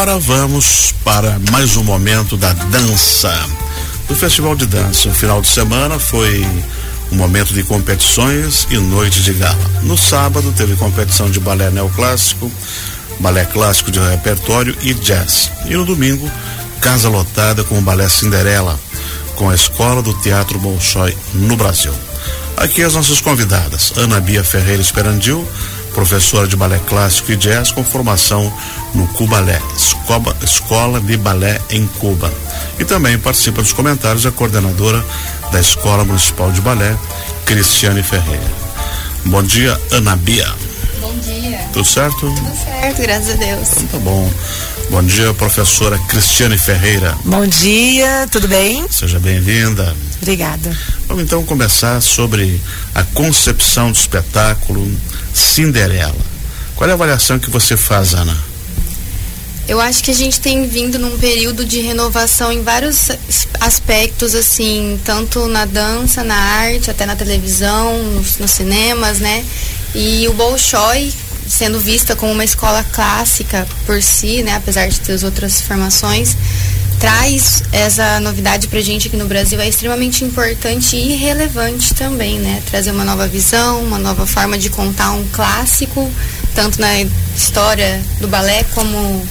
Agora vamos para mais um momento da dança. Do Festival de Dança. O final de semana foi um momento de competições e noite de gala. No sábado teve competição de balé neoclássico, balé clássico de repertório e jazz. E no domingo, casa lotada com o balé Cinderela, com a Escola do Teatro Bolshoi no Brasil. Aqui as nossas convidadas, Ana Bia Ferreira Esperandil, professora de balé clássico e jazz com formação no Cubalé, Escola, de Balé em Cuba. E também participa dos comentários a coordenadora da Escola Municipal de Balé, Cristiane Ferreira. Bom dia, Ana Bia. Bom dia. Tudo certo? Tudo certo, graças a Deus. Então tá bom. Bom dia, professora Cristiane Ferreira. Bom dia, tudo bem? Seja bem-vinda. Obrigada. Vamos então começar sobre a concepção do espetáculo Cinderela. Qual é a avaliação que você faz, Ana? Eu acho que a gente tem vindo num período de renovação em vários aspectos, assim, tanto na dança, na arte, até na televisão, nos, nos cinemas, né? E o Bolshoi, sendo vista como uma escola clássica por si, né, apesar de ter as outras formações, traz essa novidade pra gente aqui no Brasil é extremamente importante e relevante também, né? Trazer uma nova visão, uma nova forma de contar um clássico, tanto na história do balé como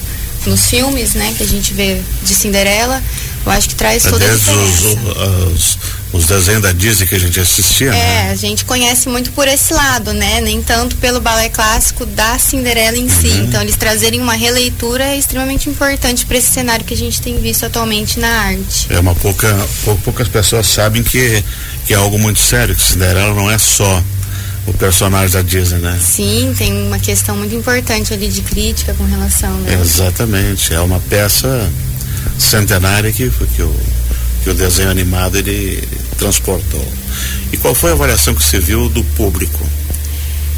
nos filmes, né, que a gente vê de Cinderela. Eu acho que traz toda a diferença. Os, os, os desenhos da Disney que a gente assistia, É, né? a gente conhece muito por esse lado, né? Nem tanto pelo balé clássico da Cinderela em si. Então, eles trazerem uma releitura é extremamente importante para esse cenário que a gente tem visto atualmente na arte. É uma pouca, pou- poucas pessoas sabem que, que é algo muito sério, que Cinderela não é só o personagem da Disney, né? Sim, tem uma questão muito importante ali de crítica com relação, né? Exatamente, é uma peça centenária que, que, o, que o desenho animado ele transportou. E qual foi a avaliação que você viu do público?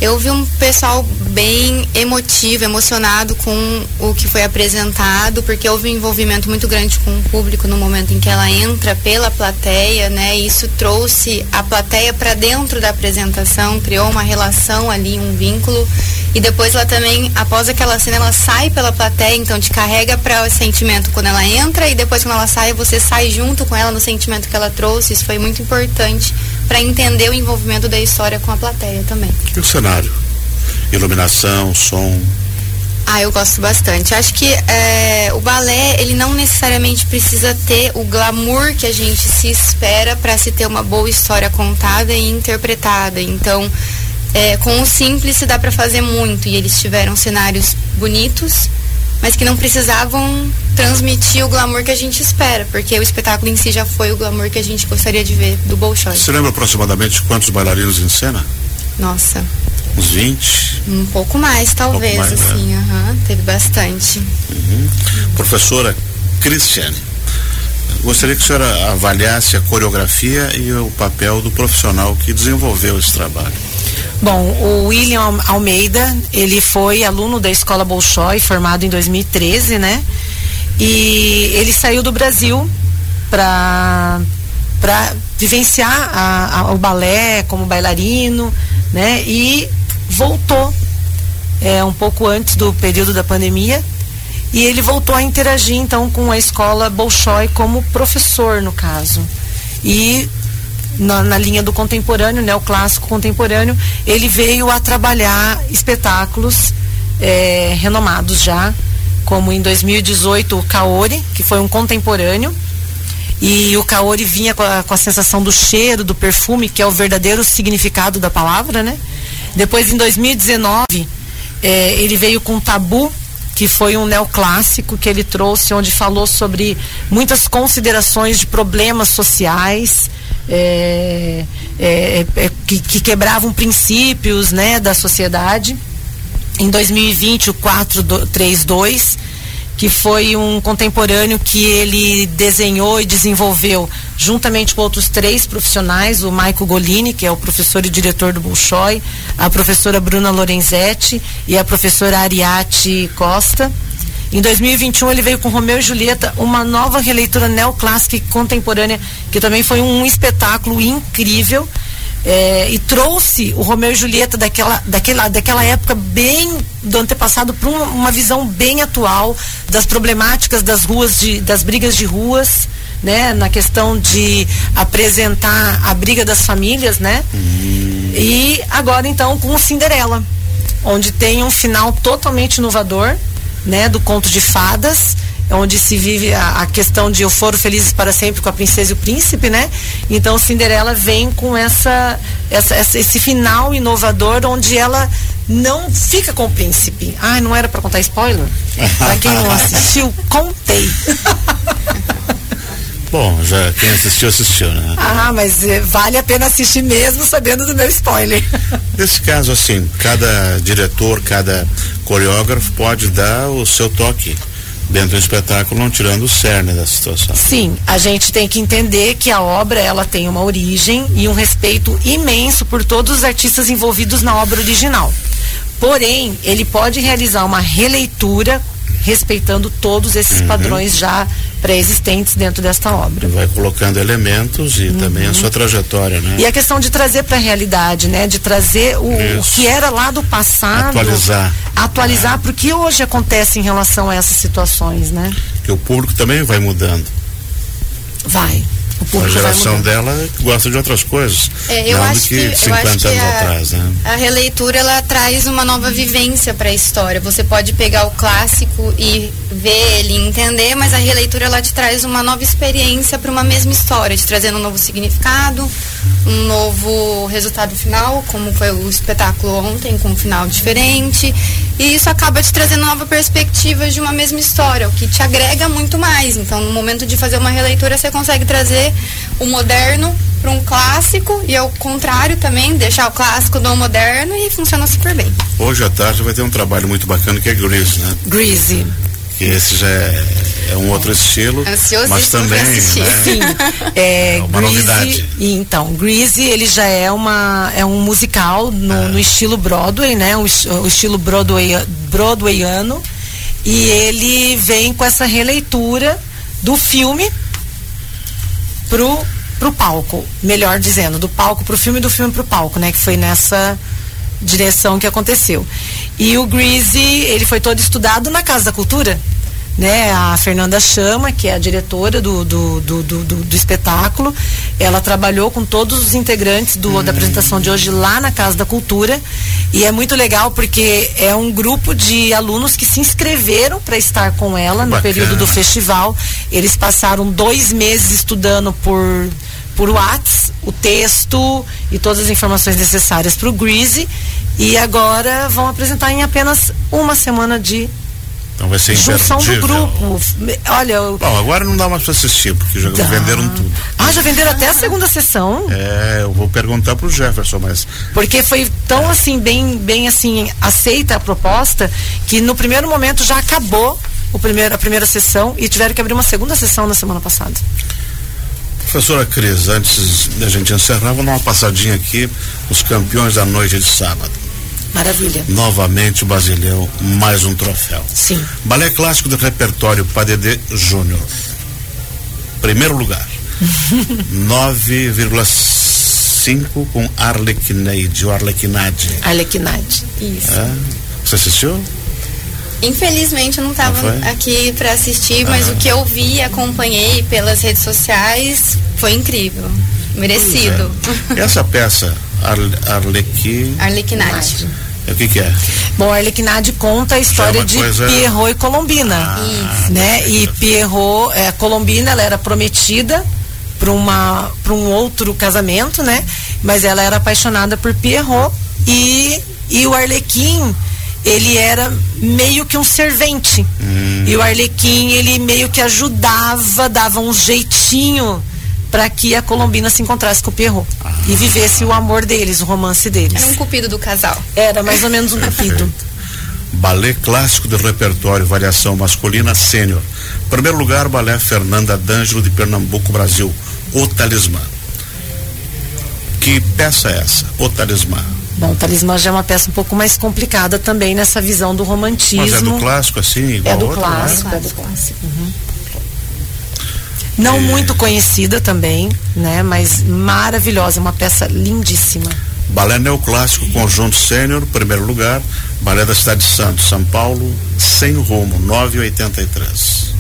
Eu vi um pessoal bem emotivo, emocionado com o que foi apresentado, porque houve um envolvimento muito grande com o público no momento em que ela entra pela plateia, né? Isso trouxe a plateia para dentro da apresentação, criou uma relação ali, um vínculo. E depois ela também, após aquela cena, ela sai pela plateia, então te carrega para o sentimento quando ela entra e depois quando ela sai, você sai junto com ela no sentimento que ela trouxe. Isso foi muito importante para entender o envolvimento da história com a plateia também. E o cenário? Iluminação, som. Ah, eu gosto bastante. Acho que é, o balé, ele não necessariamente precisa ter o glamour que a gente se espera para se ter uma boa história contada e interpretada. Então, é, com o simples dá para fazer muito. E eles tiveram cenários bonitos, mas que não precisavam transmitir o glamour que a gente espera, porque o espetáculo em si já foi o glamour que a gente gostaria de ver do Bolshoi. Você lembra aproximadamente quantos bailarinos em cena? Nossa, Uns 20? um pouco mais, talvez, mais, né? assim, aham, teve bastante. Professora Cristiane, gostaria que a senhora avaliasse a coreografia e o papel do profissional que desenvolveu esse trabalho. Bom, o William Almeida, ele foi aluno da Escola Bolshoi, formado em 2013, né? E ele saiu do Brasil para para vivenciar a- a- o balé como bailarino, né? E voltou é, um pouco antes do período da pandemia e ele voltou a interagir então com a escola Bolshoi como professor no caso e na, na linha do contemporâneo, neoclássico contemporâneo, ele veio a trabalhar espetáculos eh, renomados já, como em 2018 o Kaori, que foi um contemporâneo, e o Kaori vinha com a, com a sensação do cheiro, do perfume, que é o verdadeiro significado da palavra, né? Depois, em 2019, eh, ele veio com Tabu, que foi um neoclássico que ele trouxe, onde falou sobre muitas considerações de problemas sociais, eh, eh, eh, que, que quebravam princípios né, da sociedade. Em 2020, o 432, que foi um contemporâneo que ele desenhou e desenvolveu juntamente com outros três profissionais, o Maico Golini, que é o professor e diretor do Bolshoi, a professora Bruna Lorenzetti e a professora Ariati Costa. Em 2021 ele veio com Romeu e Julieta, uma nova releitura neoclássica e contemporânea, que também foi um espetáculo incrível, é, e trouxe o Romeu e Julieta daquela, daquela, daquela época bem do antepassado para uma, uma, visão bem atual das problemáticas das ruas, de, das brigas de ruas, né? Na questão de apresentar a briga das famílias, né? Uhum. E agora então com o Cinderela, onde tem um final totalmente inovador, né? Do conto de fadas onde se vive a, a, questão de eu foro felizes para sempre com a princesa e o príncipe, né? Então Cinderela vem com essa, essa, essa esse final inovador onde ela não fica com o príncipe. Ai, não era para contar spoiler? para quem não assistiu, contei. Bom, já quem assistiu, assistiu, né? Ah, mas eh, vale a pena assistir mesmo sabendo do meu spoiler. Nesse caso, assim, cada diretor, cada coreógrafo pode dar o seu toque dentro do espetáculo, não tirando o cerne da situação. Sim, a gente tem que entender que a obra ela tem uma origem e um respeito imenso por todos os artistas envolvidos na obra original. Porém, ele pode realizar uma releitura respeitando todos esses uhum. padrões já pré-existentes dentro desta obra. Vai colocando elementos e uhum. também a sua trajetória, né? E a questão de trazer para a realidade, né? De trazer o, o, que era lá do passado. Atualizar. Atualizar é. para o que hoje acontece em relação a essas situações, né? Que o público também vai mudando. Vai a geração dela gosta de outras coisas. É, eu acho que, 50 eu acho que anos a, atrás, né? A releitura ela traz uma nova vivência para a história. Você pode pegar o clássico e ver ele, entender, mas a releitura ela te traz uma nova experiência para uma mesma história, te trazendo um novo significado, um novo resultado final, como foi o espetáculo ontem com um final diferente. E isso acaba te trazendo nova perspectiva de uma mesma história, o que te agrega muito mais. Então, no momento de fazer uma releitura, você consegue trazer o moderno para um clássico e ao contrário também, deixar o clássico do moderno e funciona super bem. Hoje à tarde vai ter um trabalho muito bacana que é Grease, né? Greasy que esse já é, é um outro estilo, mas também né, Sim, é, é uma Greasy, novidade. Então, Greasy ele já é uma é um musical no, é. no estilo Broadway, né? O, o estilo Broadway, broadwayano e ele vem com essa releitura do filme pro pro palco, melhor dizendo, do palco pro filme, do filme pro palco, né? Que foi nessa direção que aconteceu. E o Greasy, ele foi todo estudado na Casa da Cultura. Né, a Fernanda Chama, que é a diretora do, do, do, do, do espetáculo, ela trabalhou com todos os integrantes do, hum. da apresentação de hoje lá na Casa da Cultura. E é muito legal porque é um grupo de alunos que se inscreveram para estar com ela no Bacana. período do festival. Eles passaram dois meses estudando por por WhatsApp o texto e todas as informações necessárias para o Greasy e agora vão apresentar em apenas uma semana de então vai ser junção do grupo. Olha, eu... Bom, agora não dá mais para assistir, porque já dá. venderam tudo. Ah, já venderam até a segunda sessão? É, eu vou perguntar pro Jefferson, mas. Porque foi tão é. assim, bem, bem assim, aceita a proposta, que no primeiro momento já acabou o primeiro, a primeira sessão e tiveram que abrir uma segunda sessão na semana passada. Professora Cris, antes da gente encerrar, vamos dar uma passadinha aqui os campeões da noite de sábado. Maravilha. Novamente o Basileu, mais um troféu. Sim. Balé clássico do repertório Padedê Júnior. Primeiro lugar. 9,5 com Arlequineide, ou Arlequinade. Arlequinade, isso. É? Você assistiu? Infelizmente eu não estava aqui para assistir, mas o que eu vi e acompanhei pelas redes sociais foi incrível. Merecido. É. Essa peça, Arlequi... Arlequinade. O que, que, é? Bom, Arlequinade conta a história é de coisa... Pierrot e Colombina. Ah, né? E Pierrot, é, Colombina, ela era prometida para uma para um outro casamento, né? Mas ela era apaixonada por Pierrot e e o Arlequim ele era meio que um servente. Hum. E o Arlequim, ele meio que ajudava, dava um jeitinho para que a Colombina se encontrasse com o Pierrot ah. e vivesse o amor deles, o romance deles. Era um cupido do casal. Era mais ou menos um cupido. balé clássico do repertório variação masculina sênior. Primeiro lugar, balé Fernanda D'Angelo de Pernambuco, Brasil. O Talismã. Que peça é essa? O Talismã. Bom, o Talismã já é uma peça um pouco mais complicada também nessa visão do romantismo. Mas é do clássico, assim? Igual é do outra, né? clássico, né? é do clássico. Uhum. Não é... muito conhecida também, né? Mas maravilhosa, uma peça lindíssima. Balé Neoclássico Conjunto Sênior, primeiro lugar. Balé da Cidade de Santos, São Paulo, sem rumo, 983.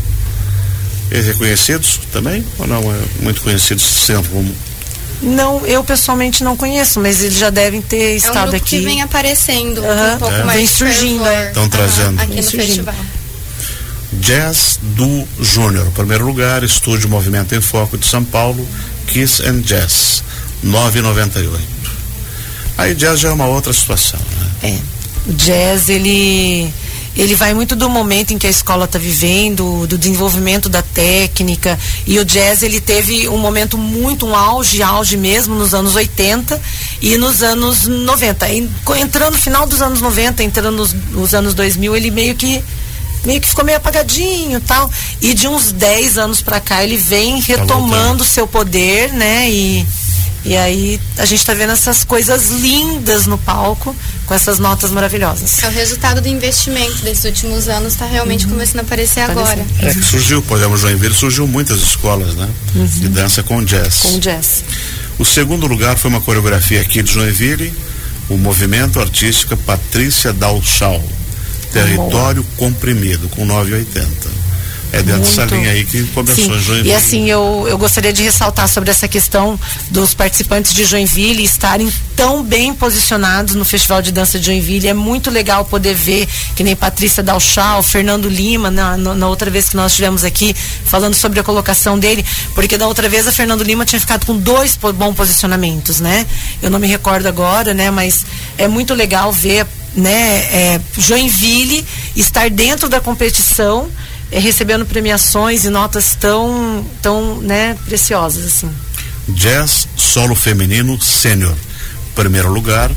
Eles reconhecidos também? Ou não é muito conhecidos sem rumo? Não, eu pessoalmente não conheço, mas eles já devem ter estado é um aqui. que vem aparecendo um pouco é. mais vem surgindo, estão trazendo aqui no surgindo. festival. Jazz do Júnior, primeiro lugar, Estúdio Movimento em Foco de São Paulo, Kiss and Jazz, 998. Aí jazz já é uma outra situação, né? É. O jazz ele ele vai muito do momento em que a escola está vivendo, do desenvolvimento da técnica. E o jazz ele teve um momento muito, um auge, auge mesmo nos anos 80 e nos anos 90. Entrando no final dos anos 90, entrando nos, nos anos 2000, ele meio que meio que ficou meio apagadinho tal. E de uns 10 anos para cá ele vem tá retomando seu poder, né? E, e aí a gente está vendo essas coisas lindas no palco, com essas notas maravilhosas. É o resultado do investimento desses últimos anos está realmente uhum. começando a aparecer agora. É, surgiu, por exemplo, Joinville surgiu muitas escolas, né? Uhum. De dança com jazz. Com jazz. O segundo lugar foi uma coreografia aqui de Joinville, o movimento artístico Patrícia Dalchal Território comprimido, com 9,80. É dentro Muito. dessa linha aí que começou Sim. Joinville. E assim, eu, eu gostaria de ressaltar sobre essa questão dos participantes de Joinville estarem tão bem posicionados no Festival de Dança de Joinville. É muito legal poder ver, que nem Patrícia Dalchal, Fernando Lima, na, na, outra vez que nós estivemos aqui, falando sobre a colocação dele, porque da outra vez a Fernando Lima tinha ficado com dois bons posicionamentos, né? Eu não me recordo agora, né? Mas é muito legal ver né, é, Joinville estar dentro da competição, é, recebendo premiações e notas tão, tão né, preciosas assim. Jazz solo feminino sênior, primeiro lugar,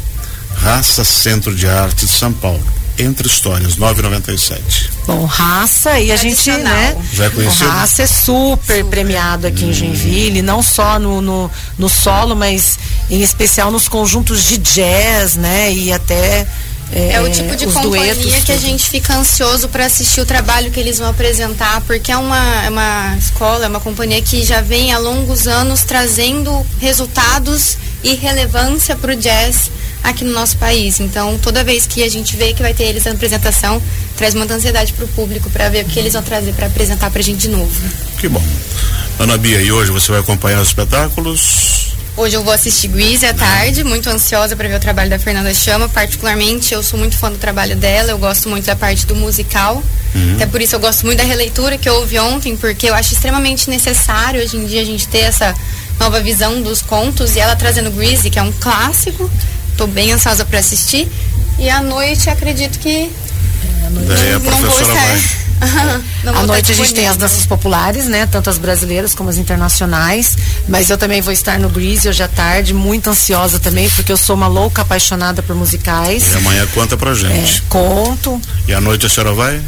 Raça Centro de Arte de São Paulo. Entre Histórias, 997. Bom, raça e a gente, né? Já é conhecido? raça é super, super. premiado aqui hum. em Joinville, não só no, no, no, solo, mas em especial nos conjuntos de jazz, né? E até é, é, o tipo de companhia duetos, que a gente fica ansioso para assistir o trabalho que eles vão apresentar, porque é uma, é uma escola, é uma companhia que já vem há longos anos trazendo resultados e relevância para o jazz aqui no nosso país. Então, toda vez que a gente vê que vai ter eles na apresentação, traz muita ansiedade para o público para ver o que eles vão trazer para apresentar para a gente de novo. Que bom. Ana Bia, e hoje você vai acompanhar os espetáculos? Hoje eu vou assistir Grease à tarde, muito ansiosa para ver o trabalho da Fernanda Chama. Particularmente, eu sou muito fã do trabalho dela, eu gosto muito da parte do musical. Uhum. Até por isso eu gosto muito da releitura que eu ouvi ontem, porque eu acho extremamente necessário hoje em dia a gente ter essa nova visão dos contos e ela trazendo Grease, que é um clássico. Estou bem ansiosa para assistir. E à noite acredito que. É, não, não vou estar. Vai à noite a gente tem as danças populares, né? Tanto as brasileiras como as internacionais. Mas eu também vou estar no Grease hoje à tarde, muito ansiosa também, porque eu sou uma louca apaixonada por musicais. E amanhã conta pra gente. É, conto. E à noite a senhora vai?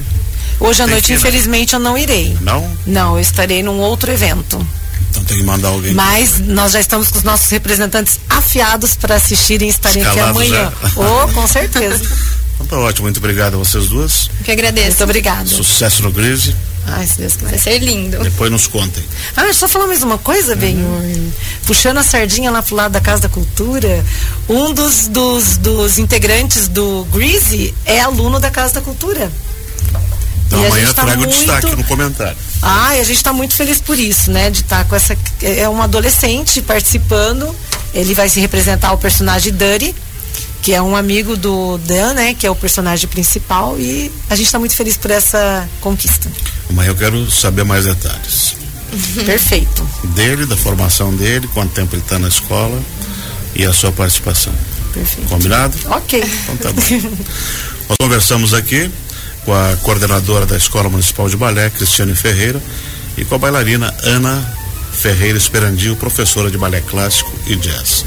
Hoje à noite, infelizmente, eu não irei. Não? Não, eu estarei num outro evento. Então tem que mandar alguém. Mas nós já estamos com os nossos representantes afiados para assistirem e estarem Escalados aqui amanhã. Oh, com certeza. Então tá ótimo, muito obrigado a vocês duas. Que agradeço. Muito obrigada. Sucesso no Grise. Ai, se Deus quiser. Vai ser lindo. Depois nos contem. Ah, só falar mais uma coisa, uhum. bem, puxando a sardinha lá pro lado da Casa da Cultura, um dos, dos, dos integrantes do Greasy é aluno da Casa da Cultura. Então e amanhã tá traga muito... o destaque no comentário. Ah, e a gente está muito feliz por isso, né? De estar tá com essa. É um adolescente participando. Ele vai se representar o personagem Dirty que é um amigo do Dan, né, que é o personagem principal e a gente está muito feliz por essa conquista. Mas eu quero saber mais detalhes. Perfeito. Dele, da formação dele, quanto tempo ele está na escola e a sua participação. Perfeito. Combinado? Ok. Então tá bom. Nós conversamos aqui com a coordenadora da Escola Municipal de Balé, Cristiane Ferreira, e com a bailarina Ana Ferreira Esperandil, professora de balé clássico e jazz.